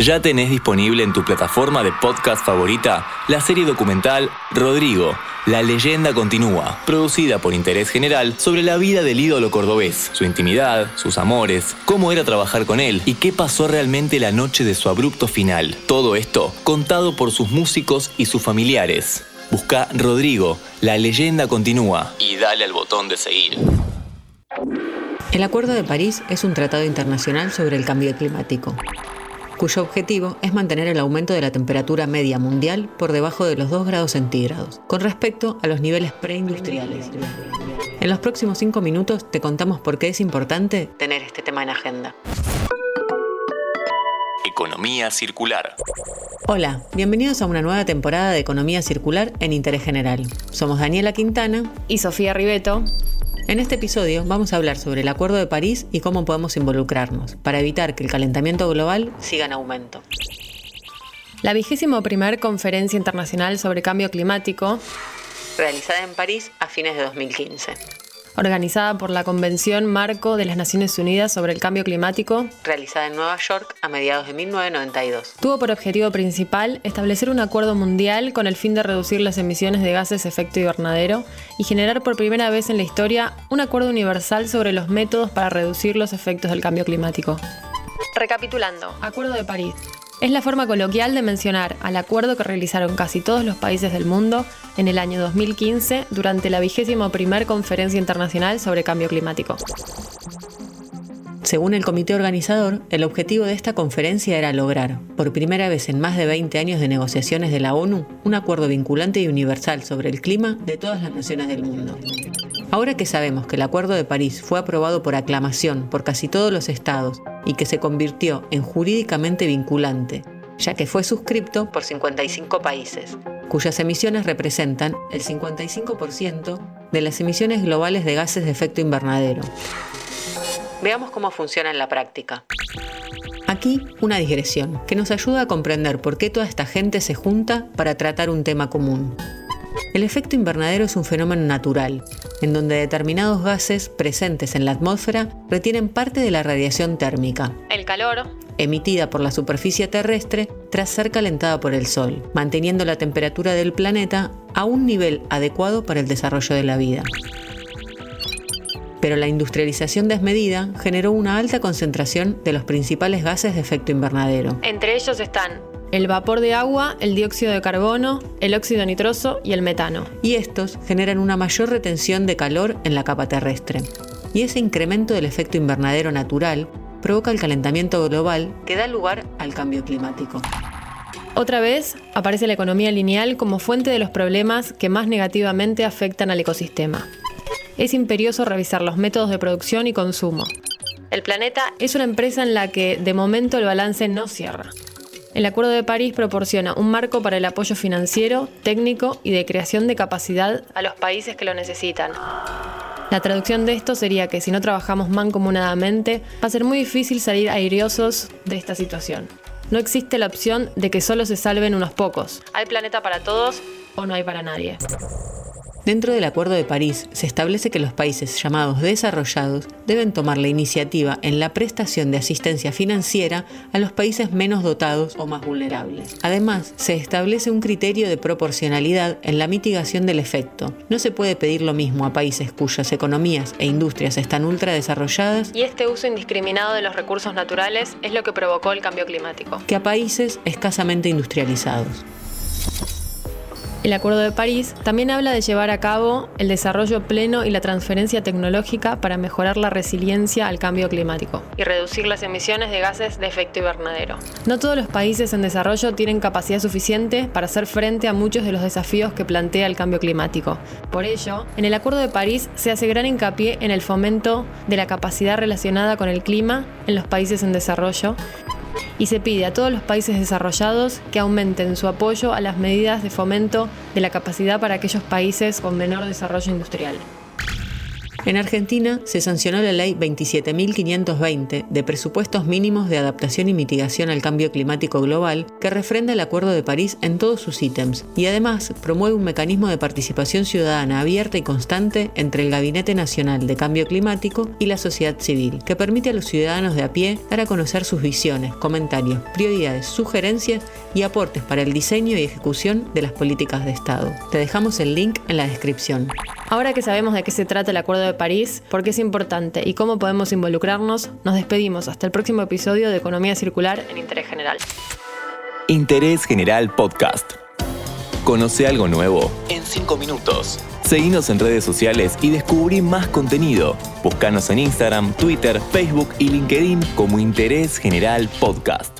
Ya tenés disponible en tu plataforma de podcast favorita la serie documental Rodrigo, la leyenda continúa, producida por Interés General sobre la vida del ídolo cordobés, su intimidad, sus amores, cómo era trabajar con él y qué pasó realmente la noche de su abrupto final. Todo esto contado por sus músicos y sus familiares. Busca Rodrigo, la leyenda continúa y dale al botón de seguir. El Acuerdo de París es un tratado internacional sobre el cambio climático cuyo objetivo es mantener el aumento de la temperatura media mundial por debajo de los 2 grados centígrados, con respecto a los niveles preindustriales. En los próximos 5 minutos te contamos por qué es importante tener este tema en agenda. Economía circular. Hola, bienvenidos a una nueva temporada de Economía Circular en Interés General. Somos Daniela Quintana y Sofía Ribeto. En este episodio vamos a hablar sobre el Acuerdo de París y cómo podemos involucrarnos para evitar que el calentamiento global siga en aumento. La vigésimo primer Conferencia Internacional sobre Cambio Climático, realizada en París a fines de 2015 organizada por la Convención Marco de las Naciones Unidas sobre el Cambio Climático, realizada en Nueva York a mediados de 1992. Tuvo por objetivo principal establecer un acuerdo mundial con el fin de reducir las emisiones de gases de efecto invernadero y generar por primera vez en la historia un acuerdo universal sobre los métodos para reducir los efectos del cambio climático. Recapitulando, Acuerdo de París. Es la forma coloquial de mencionar al acuerdo que realizaron casi todos los países del mundo en el año 2015 durante la vigésima primer Conferencia Internacional sobre Cambio Climático. Según el comité organizador, el objetivo de esta conferencia era lograr, por primera vez en más de 20 años de negociaciones de la ONU, un acuerdo vinculante y universal sobre el clima de todas las naciones del mundo. Ahora que sabemos que el Acuerdo de París fue aprobado por aclamación por casi todos los estados y que se convirtió en jurídicamente vinculante, ya que fue suscripto por 55 países, cuyas emisiones representan el 55% de las emisiones globales de gases de efecto invernadero. Veamos cómo funciona en la práctica. Aquí una digresión que nos ayuda a comprender por qué toda esta gente se junta para tratar un tema común. El efecto invernadero es un fenómeno natural, en donde determinados gases presentes en la atmósfera retienen parte de la radiación térmica. El calor. Emitida por la superficie terrestre tras ser calentada por el Sol, manteniendo la temperatura del planeta a un nivel adecuado para el desarrollo de la vida. Pero la industrialización desmedida generó una alta concentración de los principales gases de efecto invernadero. Entre ellos están el vapor de agua, el dióxido de carbono, el óxido nitroso y el metano. Y estos generan una mayor retención de calor en la capa terrestre. Y ese incremento del efecto invernadero natural provoca el calentamiento global que da lugar al cambio climático. Otra vez aparece la economía lineal como fuente de los problemas que más negativamente afectan al ecosistema. Es imperioso revisar los métodos de producción y consumo. El planeta es una empresa en la que de momento el balance no cierra. El Acuerdo de París proporciona un marco para el apoyo financiero, técnico y de creación de capacidad a los países que lo necesitan. La traducción de esto sería que si no trabajamos mancomunadamente, va a ser muy difícil salir airiosos de esta situación. No existe la opción de que solo se salven unos pocos. Hay planeta para todos o no hay para nadie. Dentro del Acuerdo de París se establece que los países llamados desarrollados deben tomar la iniciativa en la prestación de asistencia financiera a los países menos dotados o más vulnerables. Además, se establece un criterio de proporcionalidad en la mitigación del efecto. No se puede pedir lo mismo a países cuyas economías e industrias están ultra desarrolladas y este uso indiscriminado de los recursos naturales es lo que provocó el cambio climático, que a países escasamente industrializados. El Acuerdo de París también habla de llevar a cabo el desarrollo pleno y la transferencia tecnológica para mejorar la resiliencia al cambio climático y reducir las emisiones de gases de efecto invernadero. No todos los países en desarrollo tienen capacidad suficiente para hacer frente a muchos de los desafíos que plantea el cambio climático. Por ello, en el Acuerdo de París se hace gran hincapié en el fomento de la capacidad relacionada con el clima en los países en desarrollo y se pide a todos los países desarrollados que aumenten su apoyo a las medidas de fomento de la capacidad para aquellos países con menor desarrollo industrial. En Argentina se sancionó la ley 27.520 de presupuestos mínimos de adaptación y mitigación al cambio climático global que refrenda el Acuerdo de París en todos sus ítems y además promueve un mecanismo de participación ciudadana abierta y constante entre el Gabinete Nacional de Cambio Climático y la sociedad civil, que permite a los ciudadanos de a pie dar a conocer sus visiones, comentarios, prioridades, sugerencias y aportes para el diseño y ejecución de las políticas de Estado. Te dejamos el link en la descripción. Ahora que sabemos de qué se trata el Acuerdo París, por qué es importante y cómo podemos involucrarnos, nos despedimos hasta el próximo episodio de Economía Circular en Interés General. Interés General Podcast. Conoce algo nuevo en 5 minutos. Seguinos en redes sociales y descubrí más contenido. Búscanos en Instagram, Twitter, Facebook y LinkedIn como Interés General Podcast.